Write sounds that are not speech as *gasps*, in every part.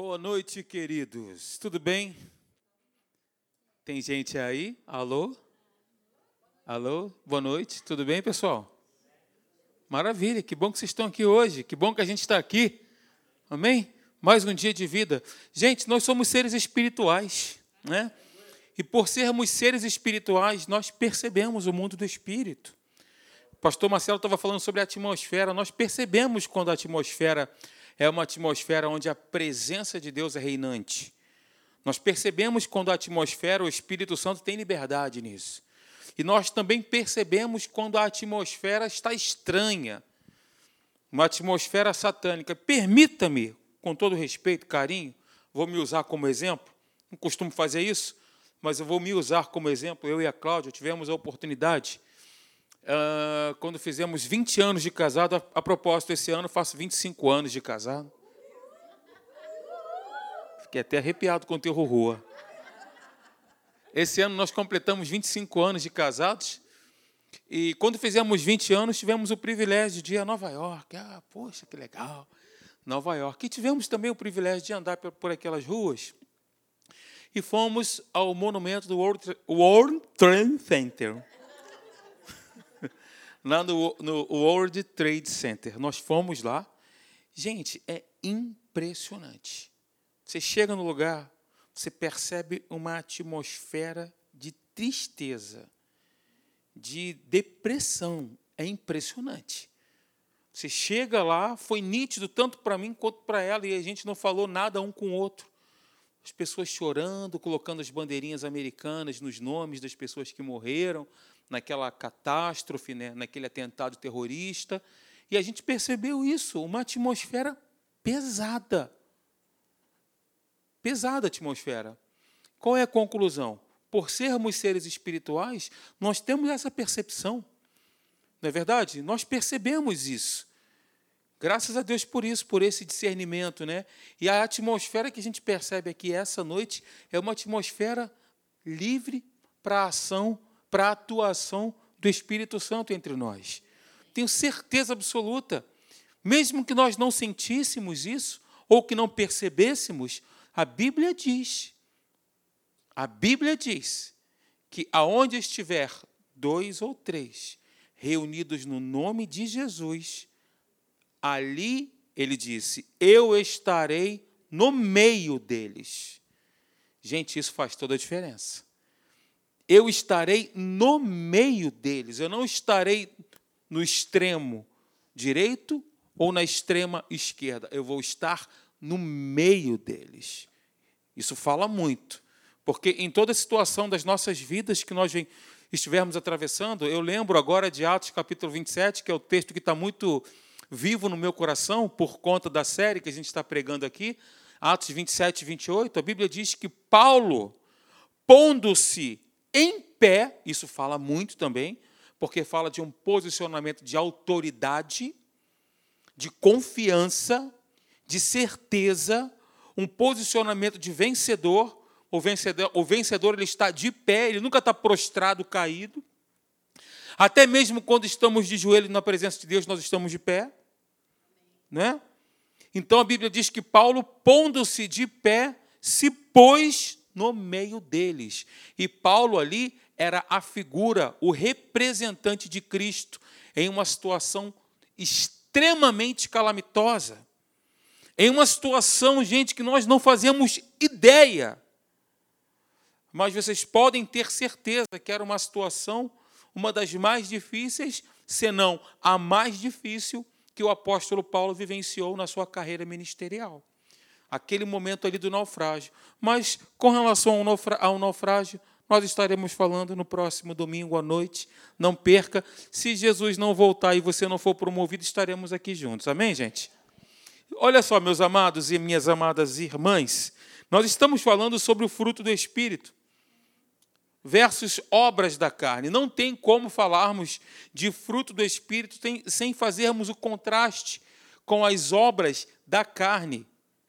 Boa noite, queridos. Tudo bem? Tem gente aí? Alô? Alô? Boa noite. Tudo bem, pessoal? Maravilha. Que bom que vocês estão aqui hoje. Que bom que a gente está aqui. Amém? Mais um dia de vida. Gente, nós somos seres espirituais, né? E por sermos seres espirituais, nós percebemos o mundo do espírito. O pastor Marcelo estava falando sobre a atmosfera. Nós percebemos quando a atmosfera é uma atmosfera onde a presença de Deus é reinante. Nós percebemos quando a atmosfera, o Espírito Santo tem liberdade nisso. E nós também percebemos quando a atmosfera está estranha, uma atmosfera satânica. Permita-me, com todo respeito, carinho, vou me usar como exemplo. Não costumo fazer isso, mas eu vou me usar como exemplo. Eu e a Cláudia tivemos a oportunidade uh, quando fizemos 20 anos de casado. A, a propósito, esse ano faço 25 anos de casado. Fiquei até arrepiado com o teu rua. Esse ano nós completamos 25 anos de casados. E quando fizemos 20 anos, tivemos o privilégio de ir a Nova York. Ah, poxa, que legal. Nova York. E tivemos também o privilégio de andar por aquelas ruas. E fomos ao monumento do World Trade Center lá no, no World Trade Center. Nós fomos lá. Gente, é impressionante. Você chega no lugar, você percebe uma atmosfera de tristeza, de depressão. É impressionante. Você chega lá, foi nítido tanto para mim quanto para ela, e a gente não falou nada um com o outro. As pessoas chorando, colocando as bandeirinhas americanas nos nomes das pessoas que morreram, naquela catástrofe, né, naquele atentado terrorista. E a gente percebeu isso, uma atmosfera pesada. Pesada atmosfera. Qual é a conclusão? Por sermos seres espirituais, nós temos essa percepção. Não é verdade? Nós percebemos isso. Graças a Deus por isso, por esse discernimento, né? E a atmosfera que a gente percebe aqui essa noite é uma atmosfera livre para a ação para a atuação do Espírito Santo entre nós. Tenho certeza absoluta. Mesmo que nós não sentíssemos isso, ou que não percebêssemos, a Bíblia diz, a Bíblia diz que aonde estiver dois ou três reunidos no nome de Jesus, ali ele disse: Eu estarei no meio deles. Gente, isso faz toda a diferença eu estarei no meio deles, eu não estarei no extremo direito ou na extrema esquerda, eu vou estar no meio deles. Isso fala muito, porque em toda situação das nossas vidas que nós estivermos atravessando, eu lembro agora de Atos capítulo 27, que é o texto que está muito vivo no meu coração por conta da série que a gente está pregando aqui, Atos 27 e 28, a Bíblia diz que Paulo, pondo-se em pé, isso fala muito também, porque fala de um posicionamento de autoridade, de confiança, de certeza, um posicionamento de vencedor. O vencedor, o vencedor ele está de pé, ele nunca está prostrado, caído. Até mesmo quando estamos de joelho na presença de Deus, nós estamos de pé. Né? Então a Bíblia diz que Paulo, pondo-se de pé, se pôs no meio deles. E Paulo ali era a figura, o representante de Cristo em uma situação extremamente calamitosa. Em uma situação, gente, que nós não fazemos ideia. Mas vocês podem ter certeza que era uma situação, uma das mais difíceis, se não a mais difícil que o apóstolo Paulo vivenciou na sua carreira ministerial aquele momento ali do naufrágio. Mas com relação ao naufrágio, nós estaremos falando no próximo domingo à noite. Não perca. Se Jesus não voltar e você não for promovido, estaremos aqui juntos. Amém, gente? Olha só, meus amados e minhas amadas irmãs, nós estamos falando sobre o fruto do Espírito versus obras da carne. Não tem como falarmos de fruto do Espírito sem fazermos o contraste com as obras da carne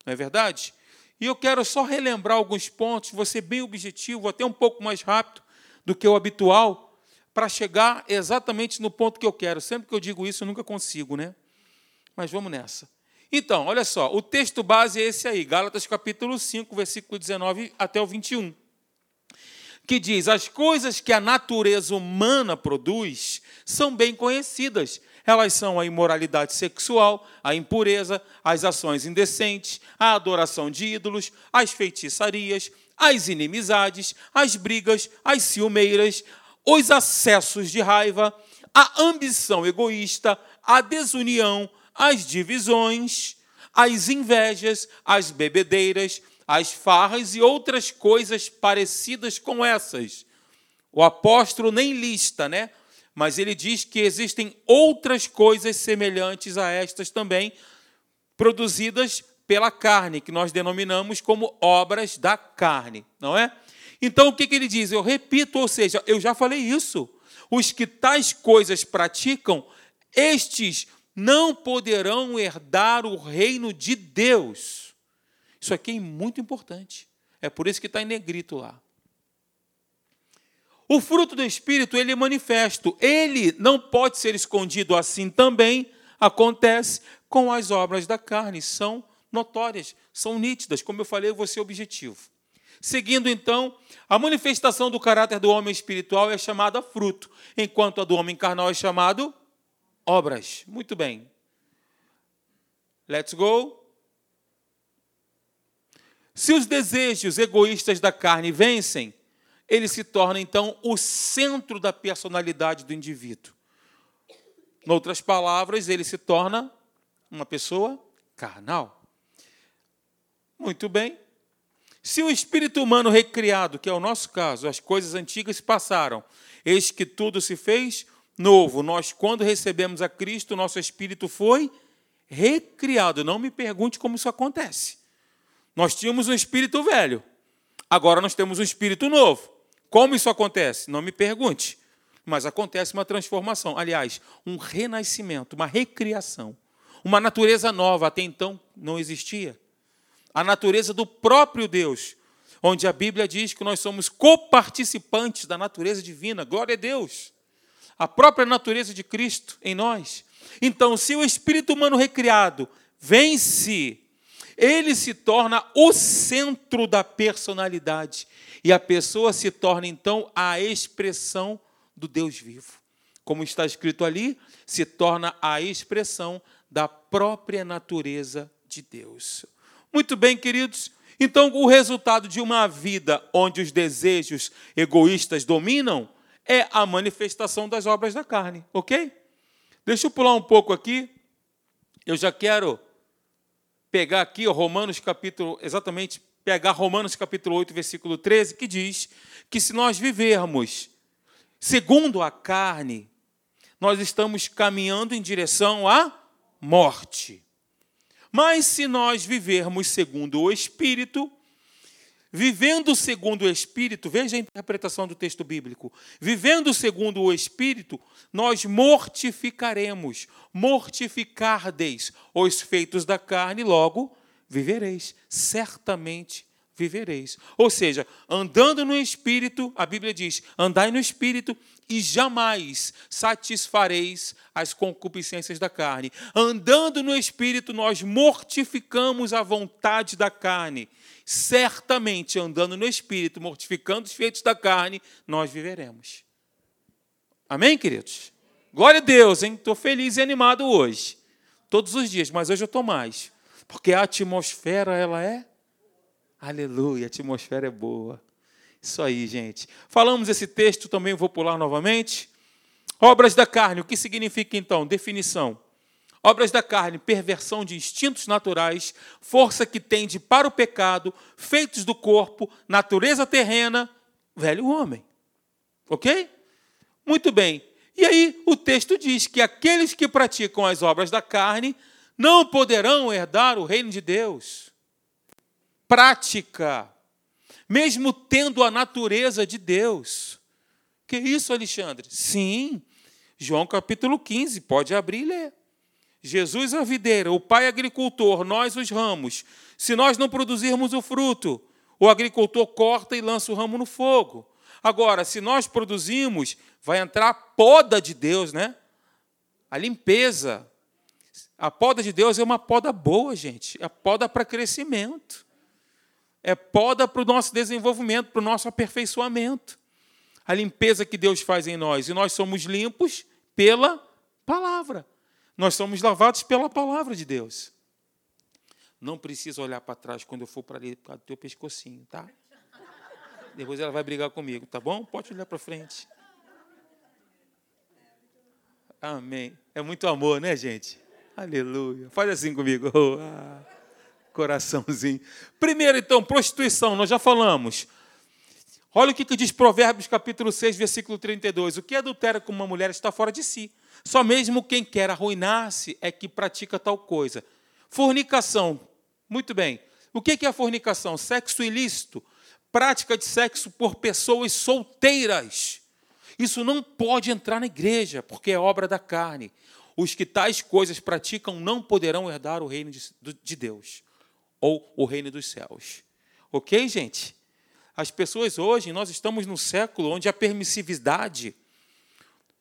não é verdade? E eu quero só relembrar alguns pontos, vou ser bem objetivo, até um pouco mais rápido do que o habitual, para chegar exatamente no ponto que eu quero. Sempre que eu digo isso, eu nunca consigo, né? Mas vamos nessa. Então, olha só, o texto base é esse aí, Gálatas capítulo 5, versículo 19 até o 21, que diz: As coisas que a natureza humana produz são bem conhecidas. Elas são a imoralidade sexual, a impureza, as ações indecentes, a adoração de ídolos, as feitiçarias, as inimizades, as brigas, as ciumeiras, os acessos de raiva, a ambição egoísta, a desunião, as divisões, as invejas, as bebedeiras, as farras e outras coisas parecidas com essas. O apóstolo nem lista, né? Mas ele diz que existem outras coisas semelhantes a estas também, produzidas pela carne, que nós denominamos como obras da carne, não é? Então o que, ele diz? Eu repito, ou seja, eu já falei isso. Os que tais coisas praticam, estes não poderão herdar o reino de Deus. Isso aqui é muito importante. É por isso que está em negrito lá. O fruto do Espírito, ele é manifesto. Ele não pode ser escondido assim também. Acontece com as obras da carne. São notórias, são nítidas. Como eu falei, eu vou ser objetivo. Seguindo, então, a manifestação do caráter do homem espiritual é chamada fruto, enquanto a do homem carnal é chamado obras. Muito bem. Let's go. Se os desejos egoístas da carne vencem, ele se torna então o centro da personalidade do indivíduo. Em outras palavras, ele se torna uma pessoa carnal. Muito bem. Se o espírito humano recriado, que é o nosso caso, as coisas antigas passaram, eis que tudo se fez novo. Nós, quando recebemos a Cristo, nosso espírito foi recriado. Não me pergunte como isso acontece. Nós tínhamos um espírito velho, agora nós temos um espírito novo. Como isso acontece? Não me pergunte. Mas acontece uma transformação. Aliás, um renascimento, uma recriação. Uma natureza nova, até então não existia. A natureza do próprio Deus, onde a Bíblia diz que nós somos coparticipantes da natureza divina. Glória a Deus a própria natureza de Cristo em nós. Então, se o espírito humano recriado vence, ele se torna o centro da personalidade e a pessoa se torna então a expressão do Deus vivo. Como está escrito ali, se torna a expressão da própria natureza de Deus. Muito bem, queridos. Então, o resultado de uma vida onde os desejos egoístas dominam é a manifestação das obras da carne, ok? Deixa eu pular um pouco aqui. Eu já quero pegar aqui o Romanos capítulo, exatamente, pegar Romanos capítulo 8, versículo 13, que diz que se nós vivermos segundo a carne, nós estamos caminhando em direção à morte. Mas se nós vivermos segundo o Espírito, Vivendo segundo o Espírito, veja a interpretação do texto bíblico. Vivendo segundo o Espírito, nós mortificaremos, mortificardeis os feitos da carne, logo vivereis, certamente vivereis. Ou seja, andando no Espírito, a Bíblia diz: andai no Espírito e jamais satisfareis as concupiscências da carne. Andando no Espírito, nós mortificamos a vontade da carne certamente andando no Espírito, mortificando os feitos da carne, nós viveremos. Amém, queridos? Glória a Deus, hein? Estou feliz e animado hoje. Todos os dias, mas hoje eu estou mais. Porque a atmosfera, ela é. Aleluia, a atmosfera é boa. Isso aí, gente. Falamos esse texto, também vou pular novamente. Obras da carne, o que significa então? Definição. Obras da carne, perversão de instintos naturais, força que tende para o pecado, feitos do corpo, natureza terrena, velho homem. Ok? Muito bem. E aí o texto diz que aqueles que praticam as obras da carne não poderão herdar o reino de Deus. Prática, mesmo tendo a natureza de Deus. Que isso, Alexandre? Sim. João capítulo 15, pode abrir e ler. Jesus a videira, o pai agricultor, nós os ramos. Se nós não produzirmos o fruto, o agricultor corta e lança o ramo no fogo. Agora, se nós produzimos, vai entrar a poda de Deus, né? A limpeza. A poda de Deus é uma poda boa, gente. É poda para crescimento. É poda para o nosso desenvolvimento, para o nosso aperfeiçoamento. A limpeza que Deus faz em nós. E nós somos limpos pela palavra. Nós somos lavados pela palavra de Deus. Não precisa olhar para trás quando eu for para ali, por causa do teu pescocinho, tá? Depois ela vai brigar comigo, tá bom? Pode olhar para frente. Amém. É muito amor, né, gente? Aleluia. Faz assim comigo. Oh, *laughs* ah, coraçãozinho. Primeiro, então, prostituição, nós já falamos. Olha o que, que diz Provérbios capítulo 6, versículo 32. O que adultera com uma mulher está fora de si. Só mesmo quem quer arruinar-se é que pratica tal coisa. Fornicação. Muito bem. O que é a fornicação? Sexo ilícito. Prática de sexo por pessoas solteiras. Isso não pode entrar na igreja, porque é obra da carne. Os que tais coisas praticam não poderão herdar o reino de Deus ou o reino dos céus. Ok, gente? As pessoas hoje, nós estamos no século onde a permissividade,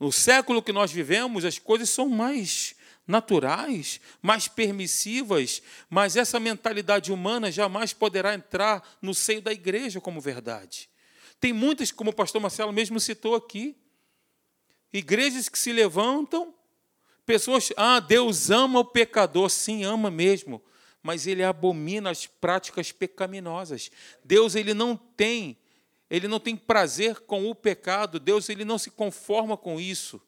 no século que nós vivemos, as coisas são mais naturais, mais permissivas, mas essa mentalidade humana jamais poderá entrar no seio da igreja como verdade. Tem muitas, como o pastor Marcelo mesmo citou aqui, igrejas que se levantam, pessoas, ah, Deus ama o pecador, sim, ama mesmo, mas ele abomina as práticas pecaminosas. Deus ele não tem, ele não tem prazer com o pecado, Deus ele não se conforma com isso.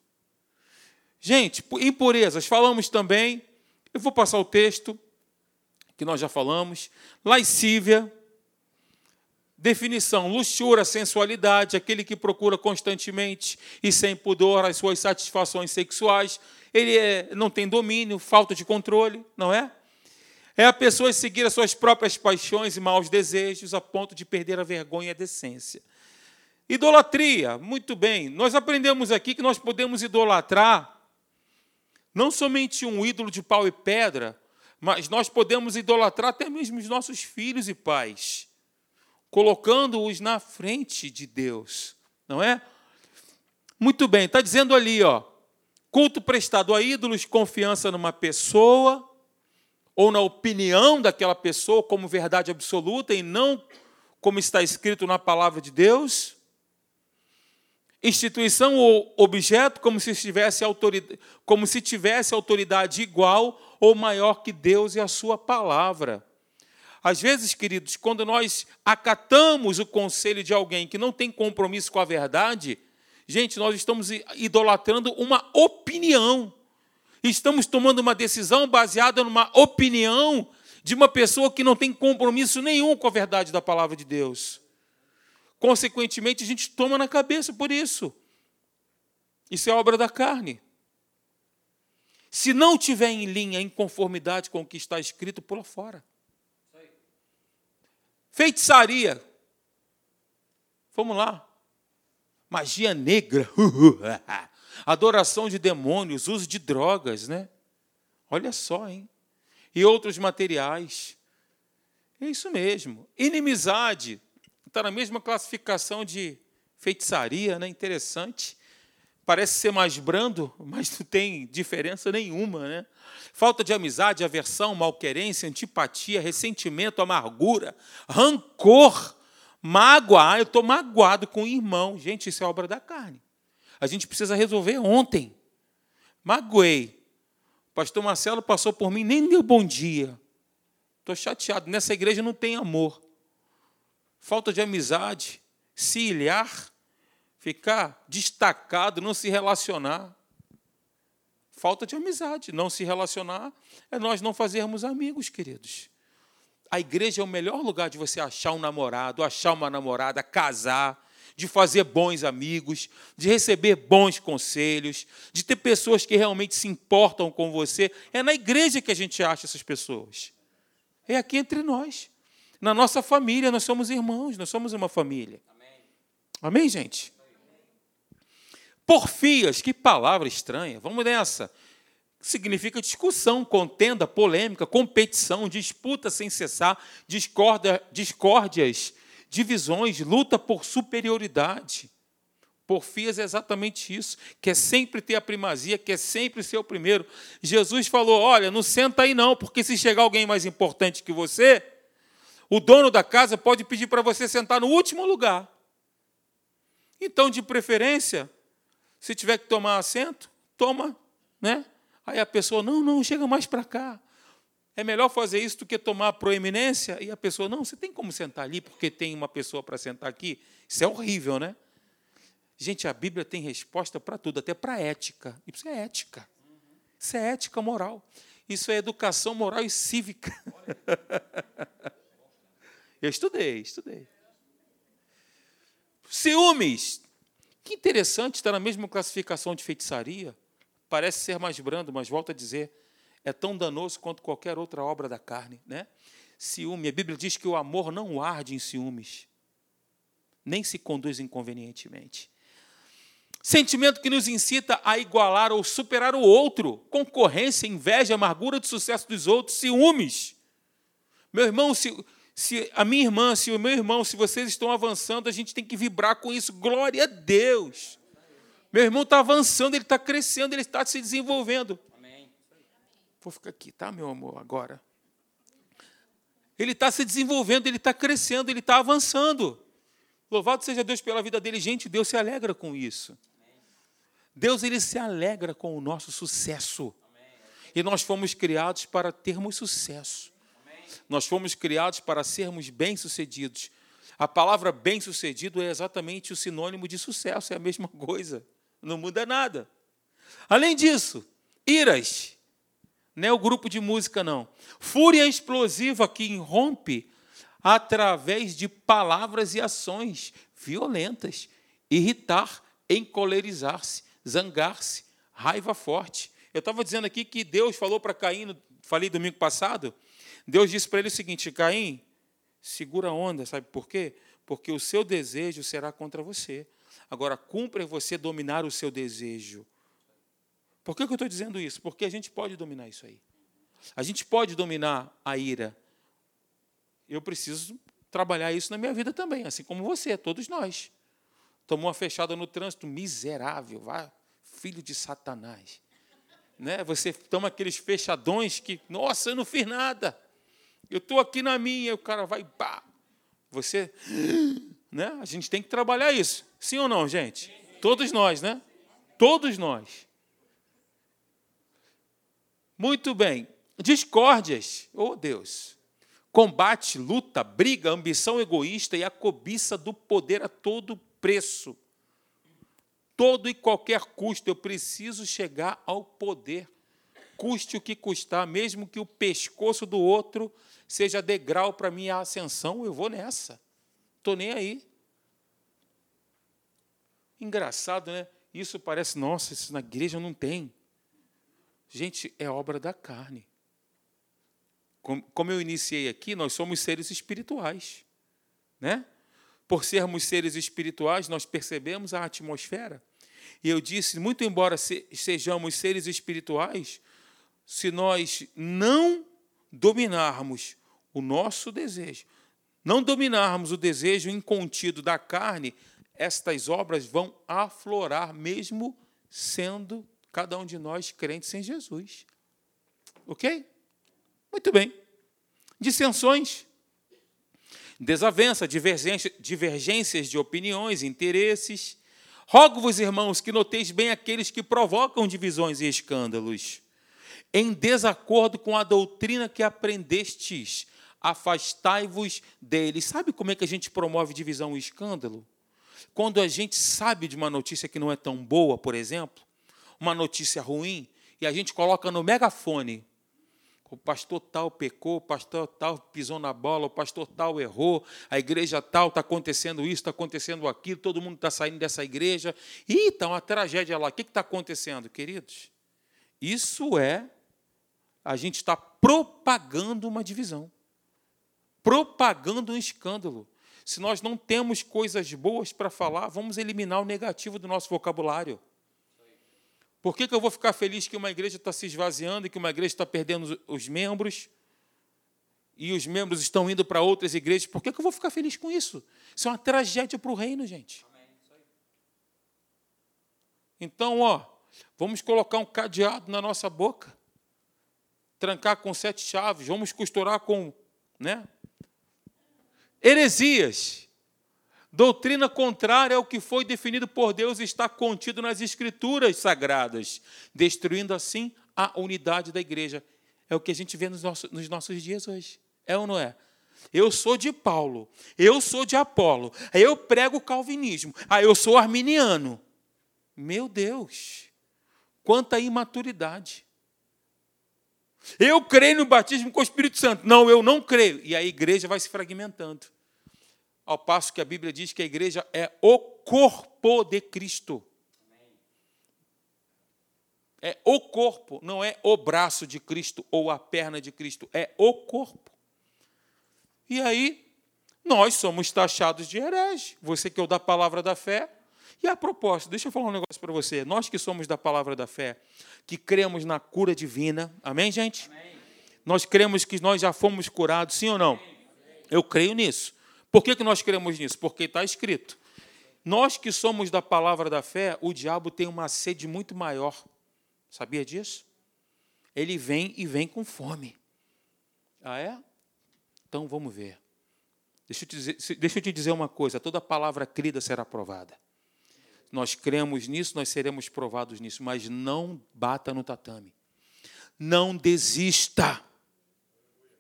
Gente, impurezas, falamos também, eu vou passar o texto que nós já falamos, lascívia, Definição: luxúria, sensualidade, aquele que procura constantemente e sem pudor as suas satisfações sexuais. Ele é, não tem domínio, falta de controle, não é? É a pessoa seguir as suas próprias paixões e maus desejos a ponto de perder a vergonha e a decência. Idolatria, muito bem. Nós aprendemos aqui que nós podemos idolatrar não somente um ídolo de pau e pedra, mas nós podemos idolatrar até mesmo os nossos filhos e pais colocando-os na frente de Deus, não é? Muito bem, está dizendo ali, ó, culto prestado a ídolos, confiança numa pessoa ou na opinião daquela pessoa como verdade absoluta e não como está escrito na palavra de Deus. Instituição ou objeto como se tivesse autoridade, como se tivesse autoridade igual ou maior que Deus e a sua palavra. Às vezes, queridos, quando nós acatamos o conselho de alguém que não tem compromisso com a verdade, gente, nós estamos idolatrando uma opinião. Estamos tomando uma decisão baseada numa opinião de uma pessoa que não tem compromisso nenhum com a verdade da palavra de Deus. Consequentemente, a gente toma na cabeça por isso. Isso é obra da carne. Se não tiver em linha, em conformidade com o que está escrito, pula fora. Feitiçaria. Vamos lá. Magia negra. *laughs* *laughs* Adoração de demônios, uso de drogas, né? Olha só, hein? E outros materiais. É isso mesmo. Inimizade. Está na mesma classificação de feitiçaria, né? Interessante. Parece ser mais brando, mas não tem diferença nenhuma, né? Falta de amizade, aversão, malquerência, antipatia, ressentimento, amargura, rancor, mágoa. Ah, eu estou magoado com o irmão. Gente, isso é obra da carne. A gente precisa resolver ontem. Magoei. O pastor Marcelo passou por mim, nem deu bom dia. Estou chateado. Nessa igreja não tem amor. Falta de amizade, se ilhar, ficar destacado, não se relacionar. Falta de amizade. Não se relacionar é nós não fazermos amigos, queridos. A igreja é o melhor lugar de você achar um namorado, achar uma namorada, casar, de fazer bons amigos, de receber bons conselhos, de ter pessoas que realmente se importam com você. É na igreja que a gente acha essas pessoas. É aqui entre nós. Na nossa família, nós somos irmãos, nós somos uma família. Amém, Amém gente? Porfias, que palavra estranha. Vamos nessa. Significa discussão, contenda, polêmica, competição, disputa sem cessar, discórdia, discórdias, divisões, luta por superioridade. Porfias é exatamente isso, quer sempre ter a primazia, quer sempre ser o primeiro. Jesus falou: olha, não senta aí não, porque se chegar alguém mais importante que você, o dono da casa pode pedir para você sentar no último lugar. Então, de preferência, se tiver que tomar assento, toma, né? Aí a pessoa, não, não, chega mais para cá. É melhor fazer isso do que tomar proeminência e a pessoa, não, você tem como sentar ali porque tem uma pessoa para sentar aqui? Isso é horrível, né? Gente, a Bíblia tem resposta para tudo, até para ética. Isso é ética. Isso é ética moral. Isso é educação moral e cívica. *laughs* Eu estudei, estudei. Ciúmes. Que interessante, está na mesma classificação de feitiçaria. Parece ser mais brando, mas volto a dizer, é tão danoso quanto qualquer outra obra da carne. Né? Ciúme, a Bíblia diz que o amor não arde em ciúmes, nem se conduz inconvenientemente. Sentimento que nos incita a igualar ou superar o outro, concorrência, inveja, amargura do sucesso dos outros, ciúmes. Meu irmão, se, se a minha irmã, se o meu irmão, se vocês estão avançando, a gente tem que vibrar com isso. Glória a Deus. Meu irmão está avançando, ele está crescendo, ele está se desenvolvendo. Vou ficar aqui, tá, meu amor, agora. Ele está se desenvolvendo, ele está crescendo, ele está avançando. Louvado seja Deus pela vida dele. Gente, Deus se alegra com isso. Deus ele se alegra com o nosso sucesso. E nós fomos criados para termos sucesso. Nós fomos criados para sermos bem-sucedidos. A palavra bem-sucedido é exatamente o sinônimo de sucesso, é a mesma coisa. Não muda nada. Além disso, iras. Não é o grupo de música, não. Fúria explosiva que irrompe através de palavras e ações violentas. Irritar, encolerizar-se, zangar-se, raiva forte. Eu estava dizendo aqui que Deus falou para Caim, falei domingo passado, Deus disse para ele o seguinte: Caim, segura a onda, sabe por quê? Porque o seu desejo será contra você. Agora, cumpre você dominar o seu desejo. Por que, eu estou dizendo isso? Porque a gente pode dominar isso aí. A gente pode dominar a ira. Eu preciso trabalhar isso na minha vida também, assim como você, todos nós. Tomou uma fechada no trânsito, miserável, vai, filho de Satanás. Né? Você toma aqueles fechadões que, nossa, eu não fiz nada. Eu estou aqui na minha, e o cara vai, pá. Você, *gasps* né? A gente tem que trabalhar isso. Sim ou não, gente? Todos nós, né? Todos nós. Muito bem. Discórdias, oh Deus. Combate, luta, briga, ambição egoísta e a cobiça do poder a todo preço. Todo e qualquer custo, eu preciso chegar ao poder. Custe o que custar, mesmo que o pescoço do outro seja degrau para minha ascensão, eu vou nessa. Estou nem aí. Engraçado, né? Isso parece, nossa, isso na igreja não tem. Gente, é obra da carne. Como eu iniciei aqui, nós somos seres espirituais. Né? Por sermos seres espirituais, nós percebemos a atmosfera. E eu disse, muito embora sejamos seres espirituais, se nós não dominarmos o nosso desejo, não dominarmos o desejo incontido da carne, estas obras vão aflorar, mesmo sendo cada um de nós crentes em Jesus. Ok? Muito bem. Dissensões, desavença, divergências de opiniões, interesses. Rogo-vos, irmãos, que noteis bem aqueles que provocam divisões e escândalos, em desacordo com a doutrina que aprendestes afastai-vos deles. Sabe como é que a gente promove divisão e escândalo? Quando a gente sabe de uma notícia que não é tão boa, por exemplo, uma notícia ruim, e a gente coloca no megafone. O pastor tal pecou, o pastor tal pisou na bola, o pastor tal errou, a igreja tal está acontecendo isso, está acontecendo aquilo, todo mundo está saindo dessa igreja. Ih, está uma tragédia lá. O que está acontecendo, queridos? Isso é a gente está propagando uma divisão propagando um escândalo. Se nós não temos coisas boas para falar, vamos eliminar o negativo do nosso vocabulário. Por que, que eu vou ficar feliz que uma igreja está se esvaziando e que uma igreja está perdendo os membros e os membros estão indo para outras igrejas? Por que, que eu vou ficar feliz com isso? Isso é uma tragédia para o reino, gente. Então, ó, vamos colocar um cadeado na nossa boca, trancar com sete chaves, vamos costurar com, né? Heresias. Doutrina contrária ao que foi definido por Deus está contido nas Escrituras sagradas, destruindo assim a unidade da igreja. É o que a gente vê nos nossos, nos nossos dias hoje. É ou não é? Eu sou de Paulo, eu sou de Apolo, eu prego o calvinismo, aí eu sou arminiano. Meu Deus, quanta imaturidade. Eu creio no batismo com o Espírito Santo. Não, eu não creio. E a igreja vai se fragmentando. Ao passo que a Bíblia diz que a igreja é o corpo de Cristo. É o corpo, não é o braço de Cristo ou a perna de Cristo, é o corpo. E aí, nós somos taxados de herege. Você que é o da palavra da fé. E a propósito, deixa eu falar um negócio para você. Nós que somos da palavra da fé, que cremos na cura divina, amém, gente? Amém. Nós cremos que nós já fomos curados, sim ou não? Amém. Eu creio nisso. Por que, que nós cremos nisso? Porque está escrito. Nós que somos da palavra da fé, o diabo tem uma sede muito maior. Sabia disso? Ele vem e vem com fome. Ah, é? Então vamos ver. Deixa eu, te dizer, deixa eu te dizer uma coisa: toda palavra crida será provada. Nós cremos nisso, nós seremos provados nisso, mas não bata no tatame. Não desista.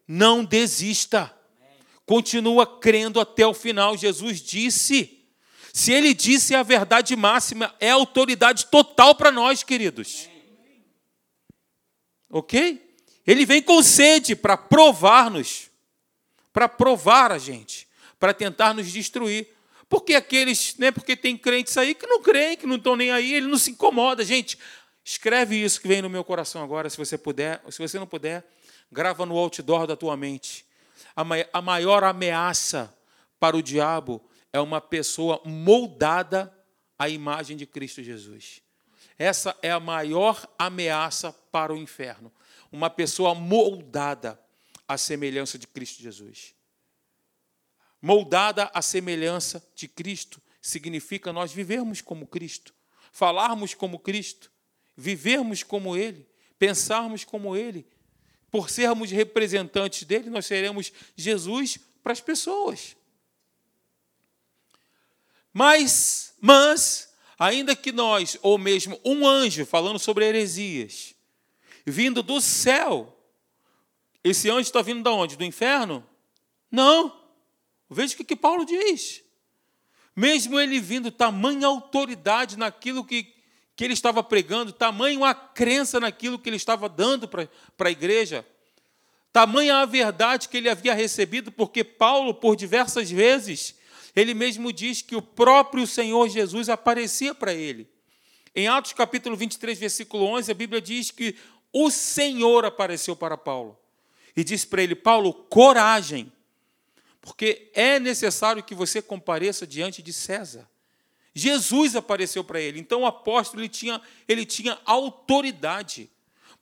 Não desista continua crendo até o final. Jesus disse. Se ele disse a verdade máxima, é autoridade total para nós, queridos. Ok? Ele vem com sede para provar-nos, para provar a gente, para tentar nos destruir. Porque aqueles, né, porque tem crentes aí que não creem, que não estão nem aí, ele não se incomoda. Gente, escreve isso que vem no meu coração agora, se você puder. Se você não puder, grava no outdoor da tua mente a maior ameaça para o diabo é uma pessoa moldada à imagem de Cristo Jesus. Essa é a maior ameaça para o inferno. Uma pessoa moldada à semelhança de Cristo Jesus. Moldada à semelhança de Cristo significa nós vivermos como Cristo, falarmos como Cristo, vivermos como Ele, pensarmos como Ele, por sermos representantes dele, nós seremos Jesus para as pessoas. Mas, mas, ainda que nós, ou mesmo um anjo, falando sobre heresias, vindo do céu, esse anjo está vindo de onde? Do inferno? Não. Veja o que, que Paulo diz. Mesmo ele vindo, tamanha autoridade naquilo que que ele estava pregando, tamanho a crença naquilo que ele estava dando para a igreja, tamanha a verdade que ele havia recebido, porque Paulo, por diversas vezes, ele mesmo diz que o próprio Senhor Jesus aparecia para ele. Em Atos capítulo 23, versículo 11, a Bíblia diz que o Senhor apareceu para Paulo e disse para ele: Paulo, coragem, porque é necessário que você compareça diante de César. Jesus apareceu para ele. Então o apóstolo ele tinha, ele tinha autoridade,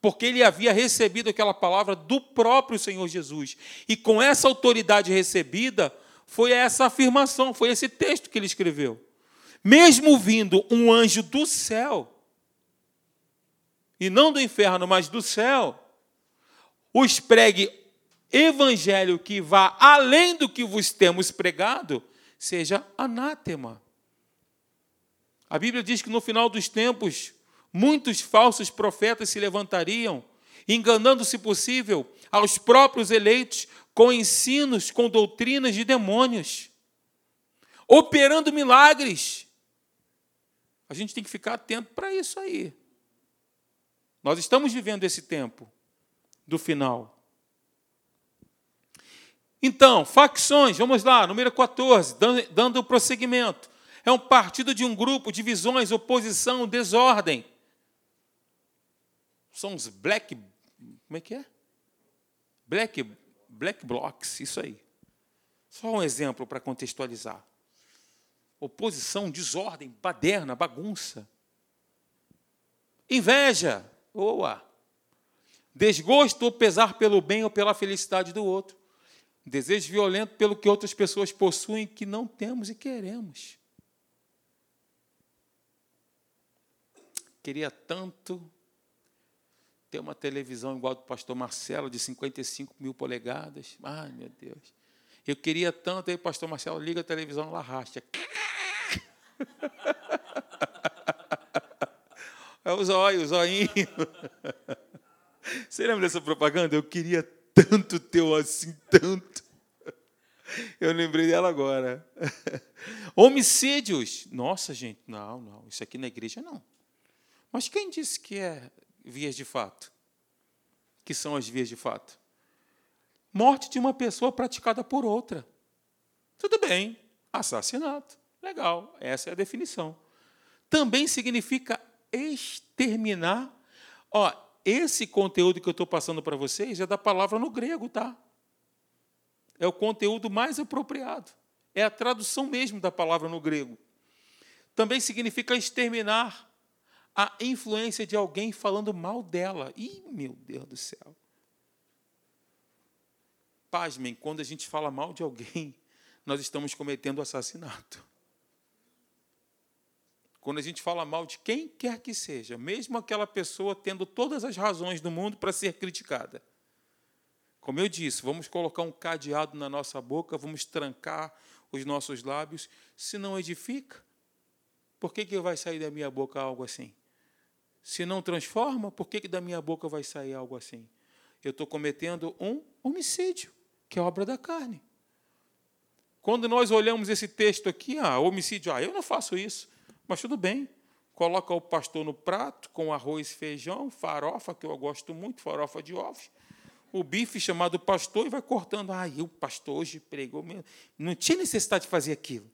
porque ele havia recebido aquela palavra do próprio Senhor Jesus. E com essa autoridade recebida, foi essa afirmação, foi esse texto que ele escreveu. Mesmo vindo um anjo do céu, e não do inferno, mas do céu, os pregue evangelho que vá além do que vos temos pregado, seja anátema. A Bíblia diz que no final dos tempos, muitos falsos profetas se levantariam, enganando, se possível, aos próprios eleitos com ensinos, com doutrinas de demônios, operando milagres. A gente tem que ficar atento para isso aí. Nós estamos vivendo esse tempo do final. Então, facções, vamos lá, número 14, dando, prosseguimento é um partido de um grupo, divisões, oposição, desordem. São os black. Como é que é? Black, black blocks, isso aí. Só um exemplo para contextualizar. Oposição, desordem, baderna, bagunça. Inveja, oa. Desgosto ou pesar pelo bem ou pela felicidade do outro. Desejo violento pelo que outras pessoas possuem que não temos e queremos. Queria tanto ter uma televisão igual do pastor Marcelo, de 55 mil polegadas. Ai, meu Deus. Eu queria tanto, aí o pastor Marcelo liga a televisão, ela racha. É o zóio, o zoinho. Você lembra dessa propaganda? Eu queria tanto ter assim, tanto. Eu lembrei dela agora. Homicídios. Nossa, gente, não, não. Isso aqui na igreja não. Mas quem disse que é vias de fato? Que são as vias de fato? Morte de uma pessoa praticada por outra. Tudo bem. Assassinato. Legal. Essa é a definição. Também significa exterminar. Ó, esse conteúdo que eu estou passando para vocês é da palavra no grego, tá? É o conteúdo mais apropriado. É a tradução mesmo da palavra no grego. Também significa exterminar a influência de alguém falando mal dela. Ih, meu Deus do céu. Pasmem, quando a gente fala mal de alguém, *laughs* nós estamos cometendo assassinato. Quando a gente fala mal de quem quer que seja, mesmo aquela pessoa tendo todas as razões do mundo para ser criticada. Como eu disse, vamos colocar um cadeado na nossa boca, vamos trancar os nossos lábios. Se não edifica, por que, que vai sair da minha boca algo assim? Se não transforma, por que, que da minha boca vai sair algo assim? Eu estou cometendo um homicídio, que é obra da carne. Quando nós olhamos esse texto aqui, ah, homicídio, ah, eu não faço isso. Mas tudo bem. Coloca o pastor no prato com arroz e feijão, farofa, que eu gosto muito, farofa de ovos. O bife chamado pastor e vai cortando. Ah, o pastor hoje pregou. Não tinha necessidade de fazer aquilo.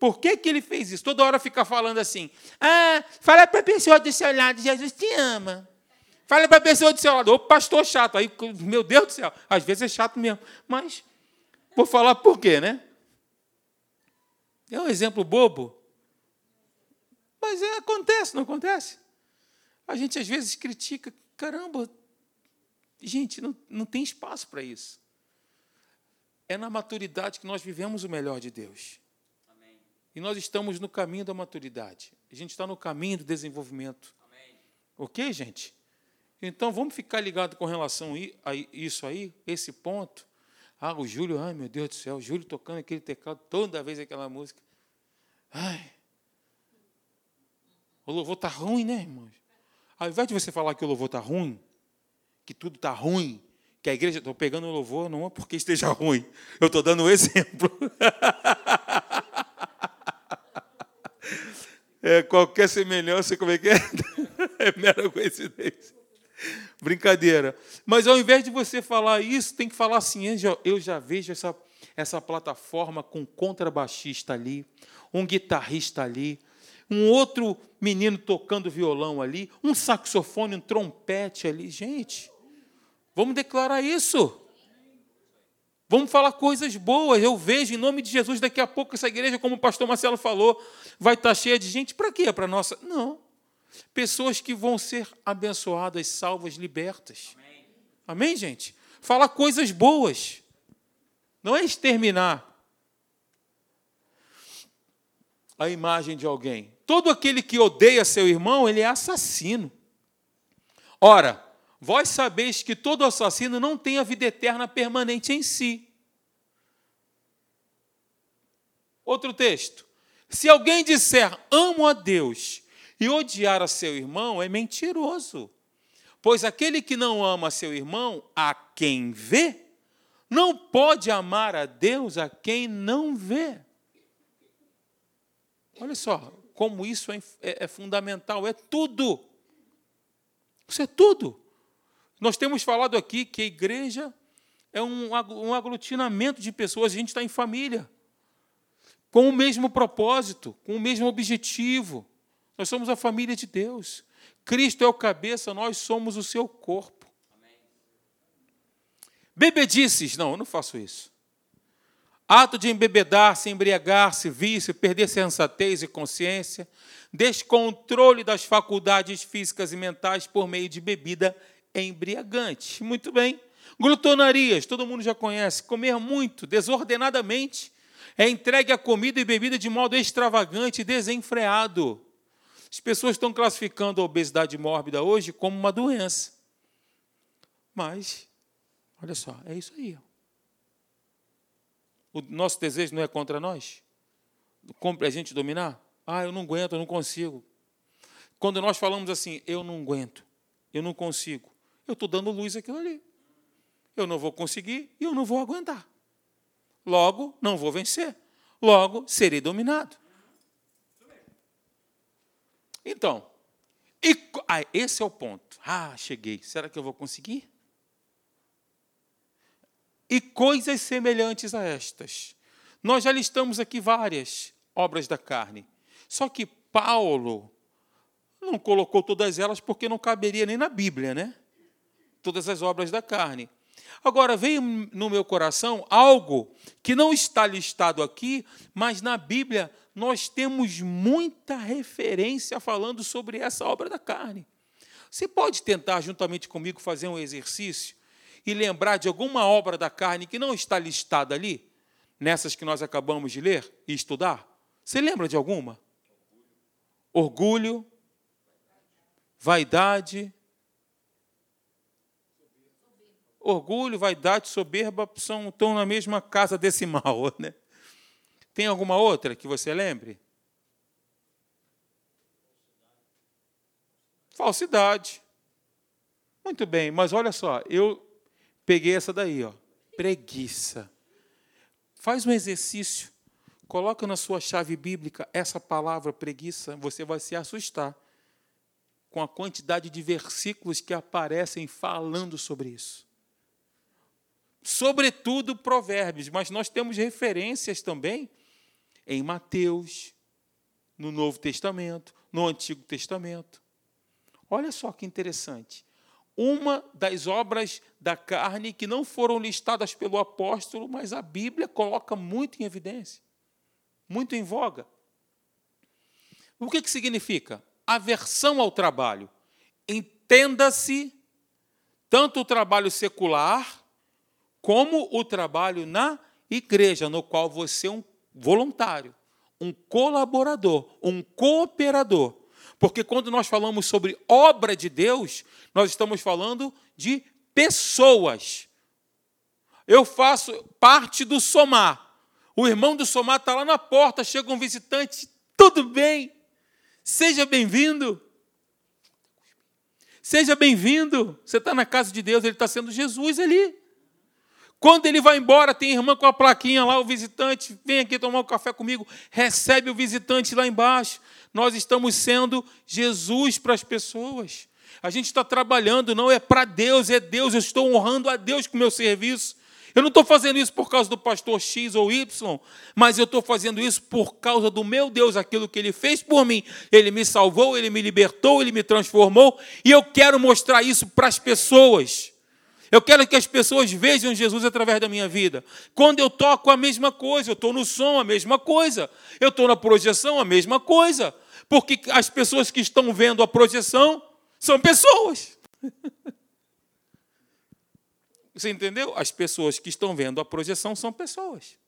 Por que, que ele fez isso? Toda hora fica falando assim. Ah, fala para a pessoa do seu lado, Jesus te ama. Fala para a pessoa do seu lado, ô pastor chato. Aí, meu Deus do céu, às vezes é chato mesmo. Mas, vou falar por quê, né? É um exemplo bobo, mas é, acontece, não acontece? A gente às vezes critica, caramba, gente, não, não tem espaço para isso. É na maturidade que nós vivemos o melhor de Deus. E nós estamos no caminho da maturidade. A gente está no caminho do desenvolvimento. Amém. Ok, gente? Então vamos ficar ligado com relação a isso aí, esse ponto. Ah, o Júlio, ai meu Deus do céu, o Júlio tocando aquele teclado toda vez aquela música. Ai, o louvor está ruim, né, irmãos? Ao invés de você falar que o louvor está ruim, que tudo está ruim, que a igreja. Estou pegando o louvor, não é porque esteja *laughs* ruim. Eu estou dando um exemplo. *laughs* É, qualquer semelhança, como é que é? *laughs* É mera coincidência. Brincadeira. Mas ao invés de você falar isso, tem que falar assim: eu já, vejo essa, essa plataforma com um contrabaixista ali, um guitarrista ali, um outro menino tocando violão ali, um saxofone, um trompete ali. Gente, vamos declarar isso. Vamos falar coisas boas. Eu vejo, em nome de Jesus, daqui a pouco essa igreja, como o pastor Marcelo falou, vai estar cheia de gente. Para quê? Para nossa. Não. Pessoas que vão ser abençoadas, salvas, libertas. Amém, Amém gente? Falar coisas boas. Não é exterminar a imagem de alguém. Todo aquele que odeia seu irmão, ele é assassino. Ora, vós sabeis que todo assassino não tem a vida eterna permanente em si. Outro texto. Se alguém disser amo a Deus e odiar a seu irmão, é mentiroso. Pois aquele que não ama seu irmão, a quem vê, não pode amar a Deus a quem não vê. Olha só, como isso é, é, é fundamental, é tudo. Isso é tudo. Nós temos falado aqui que a igreja é um, aglutinamento de pessoas, a gente está em família, com o mesmo propósito, com o mesmo objetivo. Nós somos a família de Deus. Cristo é o cabeça, nós somos o seu corpo. Bebedices, não, eu não faço isso. Ato de embebedar-se, embriagar-se, vício, perder sensatez e consciência, descontrole das faculdades físicas e mentais por meio de bebida embriagante. Muito bem. Glutonarias, todo mundo já conhece. Comer muito, desordenadamente. É entregue a comida e bebida de modo extravagante e desenfreado. As pessoas estão classificando a obesidade mórbida hoje como uma doença. Mas, olha só, é isso aí. O nosso desejo não é contra nós? Compre a gente dominar? Ah, eu não aguento, eu não consigo. Quando nós falamos assim, eu não aguento, eu não consigo, eu estou dando luz àquilo ali. Eu não vou conseguir e eu não vou aguentar. Logo, não vou vencer. Logo, serei dominado. Então, e, ah, esse é o ponto. Ah, cheguei. Será que eu vou conseguir? E coisas semelhantes a estas. Nós já listamos aqui várias obras da carne. Só que Paulo não colocou todas elas porque não caberia nem na Bíblia, né? Todas as obras da carne. Agora, veio no meu coração algo que não está listado aqui, mas na Bíblia nós temos muita referência falando sobre essa obra da carne. Você pode tentar, juntamente comigo, fazer um exercício e lembrar de alguma obra da carne que não está listada ali, nessas que nós acabamos de ler e estudar? Você lembra de alguma? Orgulho, vaidade, orgulho, vaidade, soberba são, estão na mesma casa decimal. *laughs* Né? Tem alguma outra que você lembre? Falsidade. Muito bem, mas olha só, eu peguei essa daí, ó, preguiça. Faz um exercício, coloca na sua chave bíblica essa palavra preguiça, você vai se assustar com a quantidade de versículos que aparecem falando sobre isso sobretudo provérbios, mas nós temos referências também em Mateus, no Novo Testamento, no Antigo Testamento. Olha só que interessante. Uma das obras da carne que não foram listadas pelo apóstolo, mas a Bíblia coloca muito em evidência, muito em voga. O que, que significa? Aversão ao trabalho. Entenda-se tanto o trabalho secular como o trabalho na igreja, no qual você é um voluntário, um colaborador, um cooperador. Porque quando nós falamos sobre obra de Deus, nós estamos falando de pessoas. Eu faço parte do somar. O irmão do somar está lá na porta, chega um visitante, tudo bem? Seja bem-vindo. Seja bem-vindo. Você está na casa de Deus, ele está sendo Jesus ali. Quando ele vai embora, tem irmã com a plaquinha lá, o visitante, vem aqui tomar um café comigo, recebe o visitante lá embaixo. Nós estamos sendo Jesus para as pessoas. A gente está trabalhando, não é para Deus, é Deus. Eu estou honrando a Deus com o meu serviço. Eu não estou fazendo isso por causa do pastor X ou Y, mas eu estou fazendo isso por causa do meu Deus, aquilo que Ele fez por mim. Ele me salvou, Ele me libertou, Ele me transformou, e eu quero mostrar isso para as pessoas. Eu quero que as pessoas vejam Jesus através da minha vida. Quando eu toco a mesma coisa, eu estou no som a mesma coisa, eu estou na projeção a mesma coisa, porque as pessoas que estão vendo a projeção são pessoas. *laughs* Você entendeu? As pessoas que estão vendo a projeção são pessoas.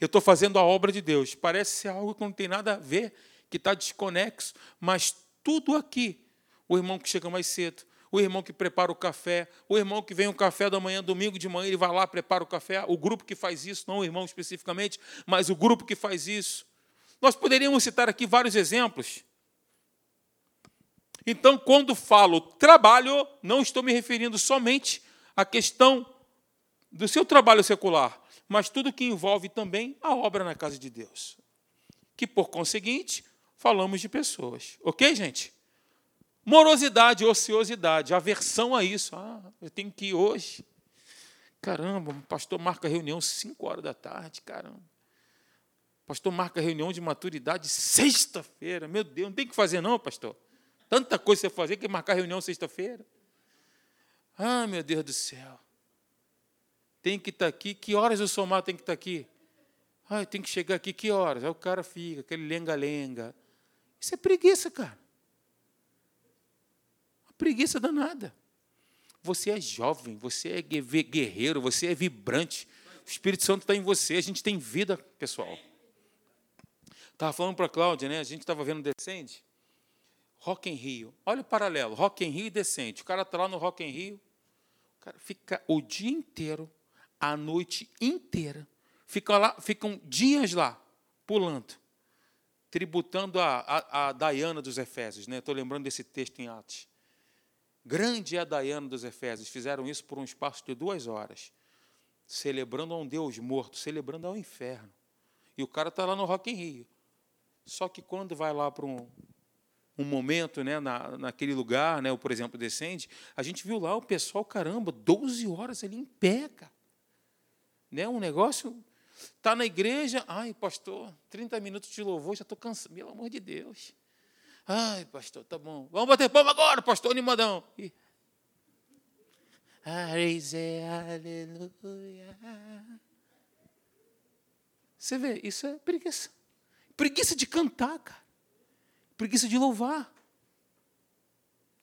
Eu estou fazendo a obra de Deus. Parece ser algo que não tem nada a ver, que está desconexo, mas tudo aqui. O irmão que chega mais cedo, o irmão que prepara o café, o irmão que vem o café da manhã, domingo de manhã, ele vai lá, prepara o café, o grupo que faz isso, não o irmão especificamente, mas o grupo que faz isso. Nós poderíamos citar aqui vários exemplos. Então, quando falo trabalho, não estou me referindo somente à questão do seu trabalho secular, mas tudo que envolve também a obra na casa de Deus. Que, por conseguinte, falamos de pessoas. Ok, gente? Morosidade, ociosidade, aversão a isso. Ah, eu tenho que ir hoje. Caramba, o pastor marca reunião 5 horas da tarde, caramba. O pastor marca reunião de maturidade sexta-feira. Meu Deus, não tem que fazer não, pastor. Tanta coisa você fazer que marcar reunião sexta-feira. Ah, meu Deus do céu. Tem que estar aqui. Que horas o somar tem que estar aqui? Ah, tem que chegar aqui. Que horas? Aí o cara fica, aquele lenga-lenga. Isso é preguiça, cara. Preguiça danada. Você é jovem, você é guerreiro, você é vibrante. O Espírito Santo está em você, a gente tem vida, pessoal. Estava falando para a Cláudia, né? A gente estava vendo Descende. Rock em Rio. Olha o paralelo, Rock em Rio e Decente. O cara está lá no Rock em Rio, o cara fica o dia inteiro, a noite inteira, fica lá, ficam dias lá, pulando, tributando a, a, a Diana dos Efésios. Estou né? lembrando desse texto em Atos. Grande é dos Efésios. Fizeram isso por um espaço de duas horas, celebrando a um Deus morto, celebrando ao inferno. E o cara está lá no Rock em Rio. Só que quando vai lá para um, um momento né, na, naquele lugar, né, ou, por exemplo, descende, a gente viu lá o pessoal, caramba, 12 horas ali em pé, cara. Né, um negócio. Está na igreja, ai, pastor, 30 minutos de louvor, já estou cansado, pelo amor de Deus. Ai, pastor, tá bom. Vamos bater palma agora, pastor animadão. Ih. Aleluia. Você vê, isso é preguiça. Preguiça de cantar, cara. Preguiça de louvar.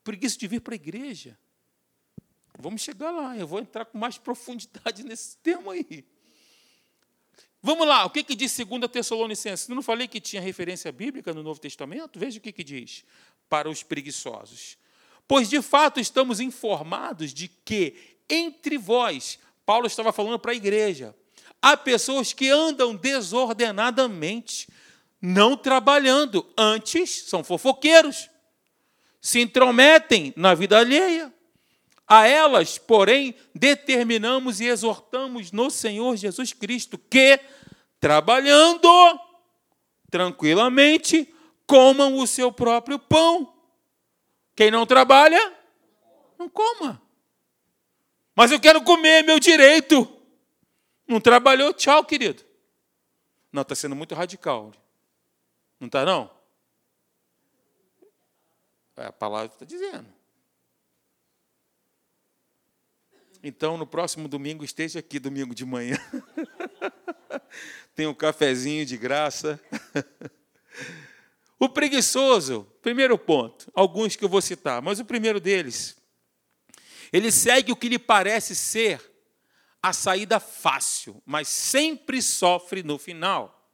Preguiça de vir para a igreja. Vamos chegar lá, eu vou entrar com mais *laughs* profundidade nesse tema aí. Vamos lá, o que, que diz 2 Tessalonicenses? Não falei que tinha referência bíblica no Novo Testamento? Veja o que, que diz para os preguiçosos. Pois de fato estamos informados de que entre vós, Paulo estava falando para a igreja, há pessoas que andam desordenadamente, não trabalhando, antes são fofoqueiros, se intrometem na vida alheia. A elas, porém, determinamos e exortamos no Senhor Jesus Cristo que, trabalhando tranquilamente, comam o seu próprio pão. Quem não trabalha, não coma. Mas eu quero comer, é meu direito. Não trabalhou, tchau, querido. Não, está sendo muito radical. Não está, não? É a palavra está dizendo. Então, no próximo domingo, esteja aqui domingo de manhã. *laughs* Tem um cafezinho de graça. *laughs* o preguiçoso, primeiro ponto, alguns que eu vou citar, mas o primeiro deles, ele segue o que lhe parece ser a saída fácil, mas sempre sofre no final.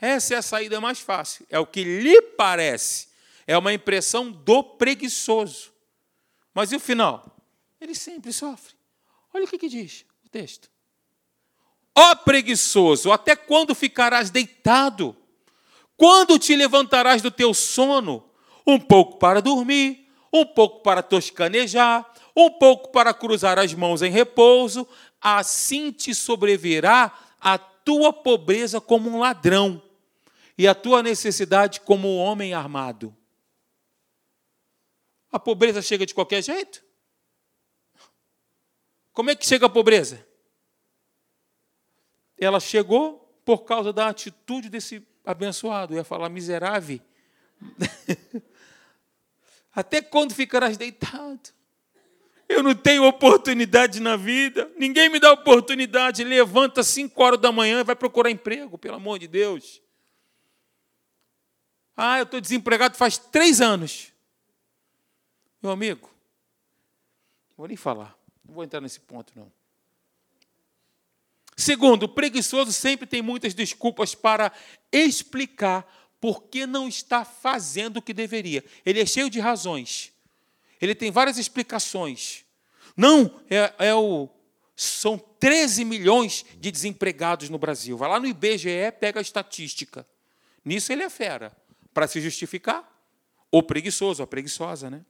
Essa é a saída mais fácil. É o que lhe parece. É uma impressão do preguiçoso. Mas e o final? Ele sempre sofre. Olha o que, que diz o texto. Ó preguiçoso, até quando ficarás deitado? Quando te levantarás do teu sono? Um pouco para dormir, um pouco para toscanejar, um pouco para cruzar as mãos em repouso, assim te sobrevirá a tua pobreza como um ladrão e a tua necessidade como um homem armado. A pobreza chega de qualquer jeito? Como é que chega a pobreza? Ela chegou por causa da atitude desse abençoado, eu ia falar miserável. *laughs* Até quando ficarás deitado? Eu não tenho oportunidade na vida, ninguém me dá oportunidade. Levanta às 5 horas da manhã e vai procurar emprego, pelo amor de Deus. Ah, eu estou desempregado faz três anos. Meu amigo, vou nem falar, não vou entrar nesse ponto, não. Segundo, o preguiçoso sempre tem muitas desculpas para explicar por que não está fazendo o que deveria. Ele é cheio de razões. Ele tem várias explicações. Não, é, é o, são 13 milhões de desempregados no Brasil. Vai lá no IBGE, pega a estatística. Nisso ele é fera para se justificar. O preguiçoso, a preguiçosa, né?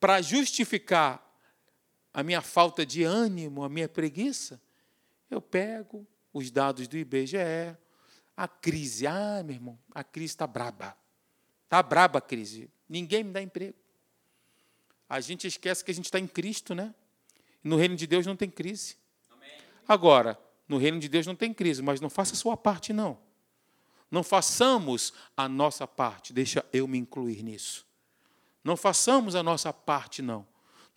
Para justificar a minha falta de ânimo, a minha preguiça, eu pego os dados do IBGE, a crise. Ah, meu irmão, a crise está braba. Está braba a crise. Ninguém me dá emprego. A gente esquece que a gente está em Cristo, né? No reino de Deus não tem crise. Agora, no reino de Deus não tem crise, mas não faça a sua parte, não. Não façamos a nossa parte, deixa eu me incluir nisso. Não façamos a nossa parte, não.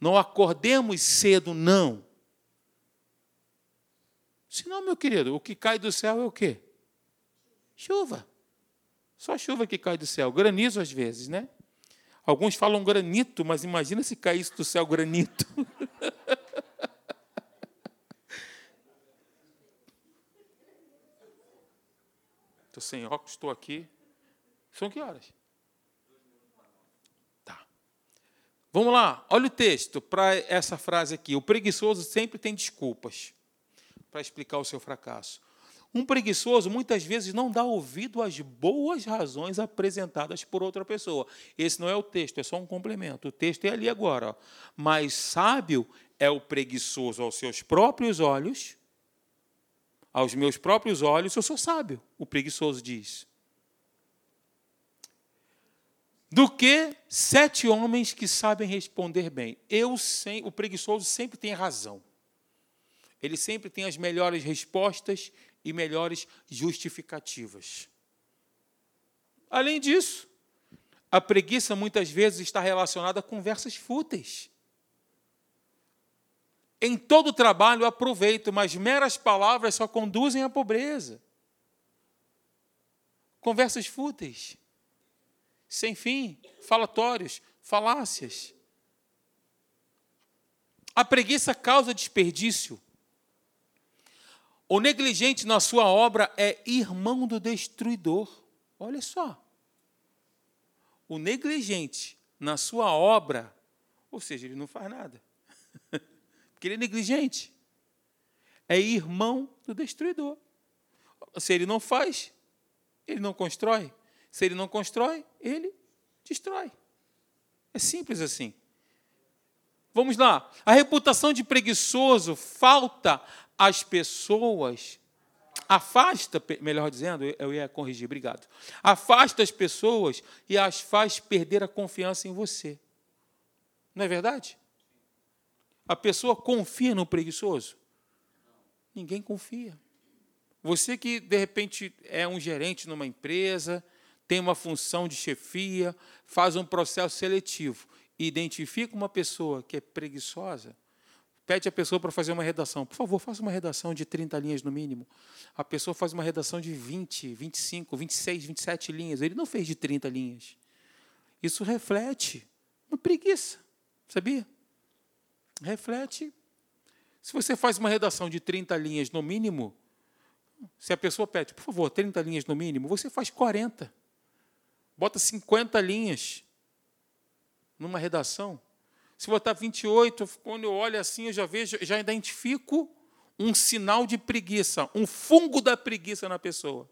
Não acordemos cedo, não. Senão, meu querido, o que cai do céu é o quê? Chuva. Só chuva que cai do céu. Granizo às vezes, né? Alguns falam granito, mas imagina se caísse do céu granito. *laughs* Estou sem óculos, estou aqui. São que horas? Vamos lá, olha o texto para essa frase aqui. O preguiçoso sempre tem desculpas para explicar o seu fracasso. Um preguiçoso muitas vezes não dá ouvido às boas razões apresentadas por outra pessoa. Esse não é o texto, é só um complemento. O texto é ali agora. Ó. Mas sábio é o preguiçoso aos seus próprios olhos. Aos meus próprios olhos, eu sou sábio, o preguiçoso diz do que sete homens que sabem responder bem. Eu sem, o preguiçoso sempre tem razão. Ele sempre tem as melhores respostas e melhores justificativas. Além disso, a preguiça muitas vezes está relacionada a conversas fúteis. Em todo trabalho aproveito, mas meras palavras só conduzem à pobreza. Conversas fúteis sem fim, falatórios, falácias. A preguiça causa desperdício. O negligente na sua obra é irmão do destruidor. Olha só. O negligente na sua obra, ou seja, ele não faz nada, *laughs* porque ele é negligente, é irmão do destruidor. Se ele não faz, ele não constrói. Se ele não constrói, ele destrói. É simples assim. Vamos lá. A reputação de preguiçoso falta às pessoas, afasta, melhor dizendo, eu ia corrigir, obrigado. Afasta as pessoas e as faz perder a confiança em você. Não é verdade? A pessoa confia no preguiçoso? Ninguém confia. Você que, de repente, é um gerente numa empresa, tem uma função de chefia, faz um processo seletivo, identifica uma pessoa que é preguiçosa, pede a pessoa para fazer uma redação. Por favor, faça uma redação de 30 linhas no mínimo. A pessoa faz uma redação de 20, 25, 26, 27 linhas. Ele não fez de 30 linhas. Isso reflete uma preguiça, sabia? Reflete. Se você faz uma redação de 30 linhas no mínimo, se a pessoa pede, por favor, 30 linhas no mínimo, você faz 40 bota 50 linhas numa redação. Se botar 28, quando eu olho assim, eu já vejo, já identifico um sinal de preguiça, um fungo da preguiça na pessoa.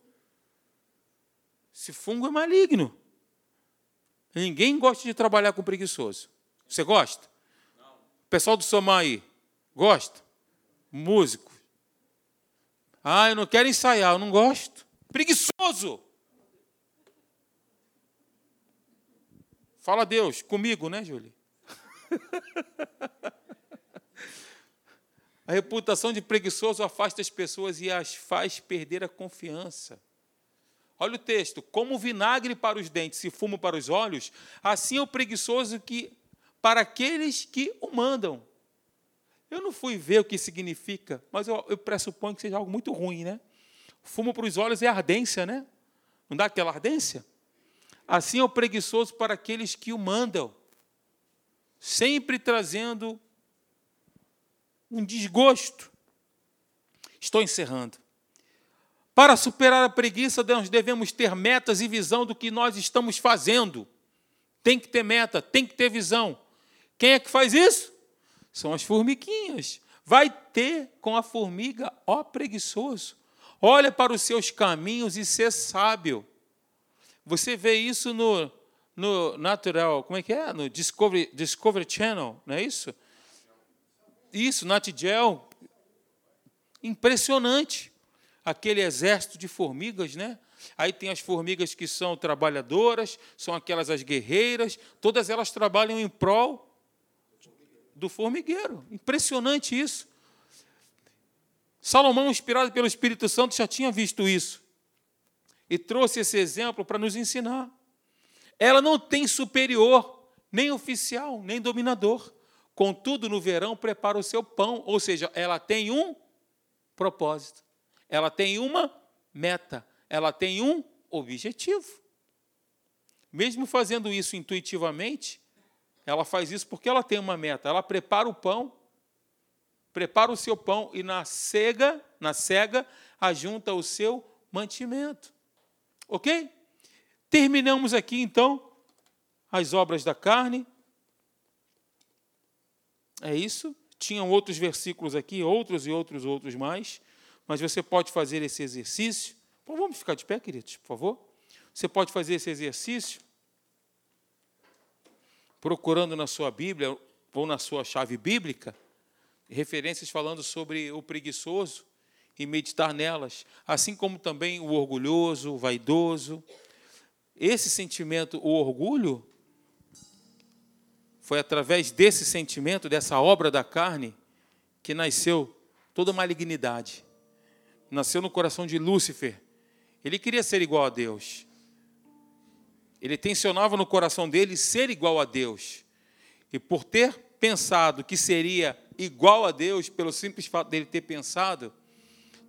Esse fungo é maligno. Ninguém gosta de trabalhar com preguiçoso. Você gosta? Não. Pessoal do Somar aí, gosta? Músico. Ah, eu não quero ensaiar, eu não gosto. Preguiçoso. Fala Deus, comigo, né, Júlia? *laughs* A reputação de preguiçoso afasta as pessoas e as faz perder a confiança. Olha o texto: como vinagre para os dentes e fumo para os olhos, assim é o preguiçoso que para aqueles que o mandam. Eu não fui ver o que significa, mas eu, eu pressuponho que seja algo muito ruim, né? Fumo para os olhos é ardência, né? Não dá aquela ardência? Assim é o preguiçoso para aqueles que o mandam, sempre trazendo um desgosto. Estou encerrando. Para superar a preguiça, nós devemos ter metas e visão do que nós estamos fazendo. Tem que ter meta, tem que ter visão. Quem é que faz isso? São as formiguinhas. Vai ter com a formiga, ó preguiçoso. Olha para os seus caminhos e ser sábio. Você vê isso no, no Natural, como é que é? No Discovery, Discovery Channel, não é isso? Isso, Nat Geo. Impressionante. Aquele exército de formigas, né? Aí tem as formigas que são trabalhadoras, são aquelas as guerreiras, todas elas trabalham em prol do formigueiro. Impressionante isso. Salomão, inspirado pelo Espírito Santo, já tinha visto isso e trouxe esse exemplo para nos ensinar. Ela não tem superior, nem oficial, nem dominador. Contudo, no verão, prepara o seu pão, ou seja, ela tem um propósito, ela tem uma meta, ela tem um objetivo. Mesmo fazendo isso intuitivamente, ela faz isso porque ela tem uma meta. Ela prepara o pão, prepara o seu pão e na cega, na cega, ajunta o seu mantimento. Ok? Terminamos aqui então as obras da carne. É isso. Tinham outros versículos aqui, outros e outros, outros mais. Mas você pode fazer esse exercício. Bom, vamos ficar de pé, queridos, por favor. Você pode fazer esse exercício procurando na sua Bíblia ou na sua chave bíblica referências falando sobre o preguiçoso e meditar nelas, assim como também o orgulhoso, o vaidoso. Esse sentimento, o orgulho, foi através desse sentimento, dessa obra da carne, que nasceu toda malignidade. Nasceu no coração de Lúcifer. Ele queria ser igual a Deus. Ele tensionava no coração dele ser igual a Deus. E por ter pensado que seria igual a Deus, pelo simples fato dele ter pensado,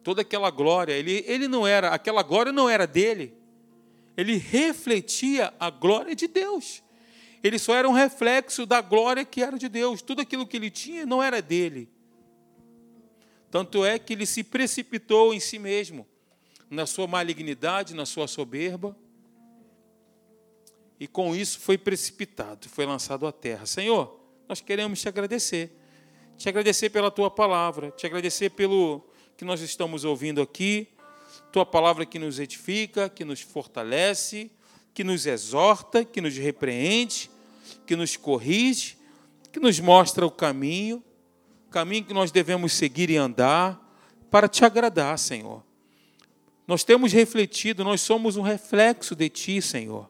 toda aquela glória, ele, ele não era, aquela glória não era dele. Ele refletia a glória de Deus. Ele só era um reflexo da glória que era de Deus. Tudo aquilo que ele tinha não era dele. Tanto é que ele se precipitou em si mesmo, na sua malignidade, na sua soberba, e com isso foi precipitado, foi lançado à terra. Senhor, nós queremos te agradecer. Te agradecer pela tua palavra, te agradecer pelo que nós estamos ouvindo aqui, tua palavra que nos edifica, que nos fortalece, que nos exorta, que nos repreende, que nos corrige, que nos mostra o caminho, caminho que nós devemos seguir e andar para te agradar, Senhor. Nós temos refletido, nós somos um reflexo de ti, Senhor.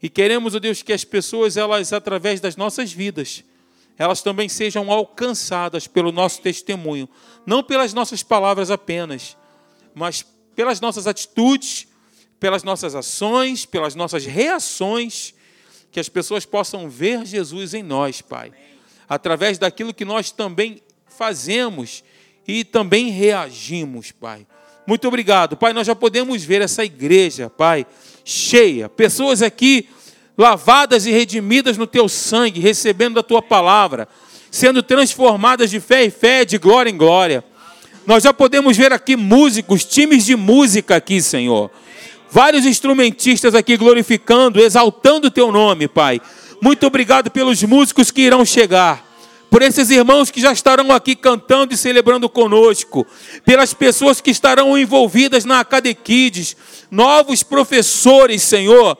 E queremos, ó Deus, que as pessoas, elas através das nossas vidas, elas também sejam alcançadas pelo nosso testemunho, não pelas nossas palavras apenas, mas pelas nossas atitudes, pelas nossas ações, pelas nossas reações, que as pessoas possam ver Jesus em nós, Pai, através daquilo que nós também fazemos e também reagimos, Pai. Muito obrigado, Pai. Nós já podemos ver essa igreja, Pai, cheia, pessoas aqui lavadas e redimidas no teu sangue, recebendo da tua palavra, sendo transformadas de fé em fé, de glória em glória. Nós já podemos ver aqui músicos, times de música aqui, Senhor. Vários instrumentistas aqui glorificando, exaltando o teu nome, Pai. Muito obrigado pelos músicos que irão chegar por esses irmãos que já estarão aqui cantando e celebrando conosco, pelas pessoas que estarão envolvidas na Acadequides, novos professores, Senhor,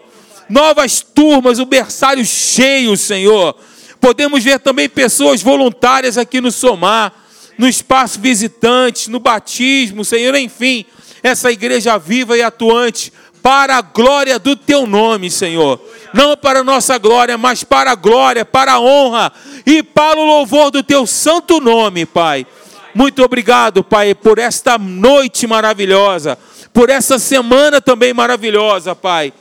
novas turmas, o berçário cheio, Senhor. Podemos ver também pessoas voluntárias aqui no Somar, no espaço visitante, no batismo, Senhor, enfim, essa igreja viva e atuante, para a glória do teu nome, Senhor. Não para a nossa glória, mas para a glória, para a honra e para o louvor do teu santo nome, Pai. Muito obrigado, Pai, por esta noite maravilhosa, por essa semana também maravilhosa, Pai.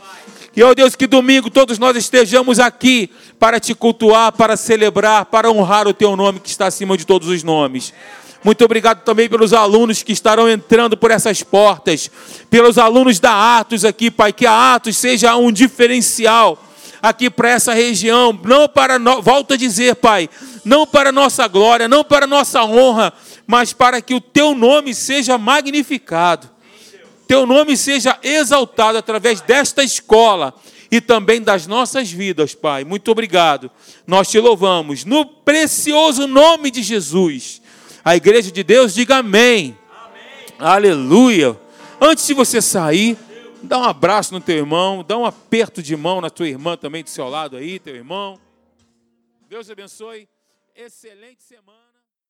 E, ó Deus, que domingo todos nós estejamos aqui para te cultuar, para celebrar, para honrar o teu nome que está acima de todos os nomes. Muito obrigado também pelos alunos que estarão entrando por essas portas, pelos alunos da Atos aqui, Pai, que a Atos seja um diferencial aqui para essa região, não para, volto a dizer, Pai, não para nossa glória, não para nossa honra, mas para que o teu nome seja magnificado teu nome seja exaltado através desta escola e também das nossas vidas, Pai. Muito obrigado. Nós te louvamos no precioso nome de Jesus. A igreja de Deus diga amém. amém. Aleluia. Antes de você sair, dá um abraço no teu irmão, dá um aperto de mão na tua irmã também do seu lado aí, teu irmão. Deus abençoe. Excelente semana.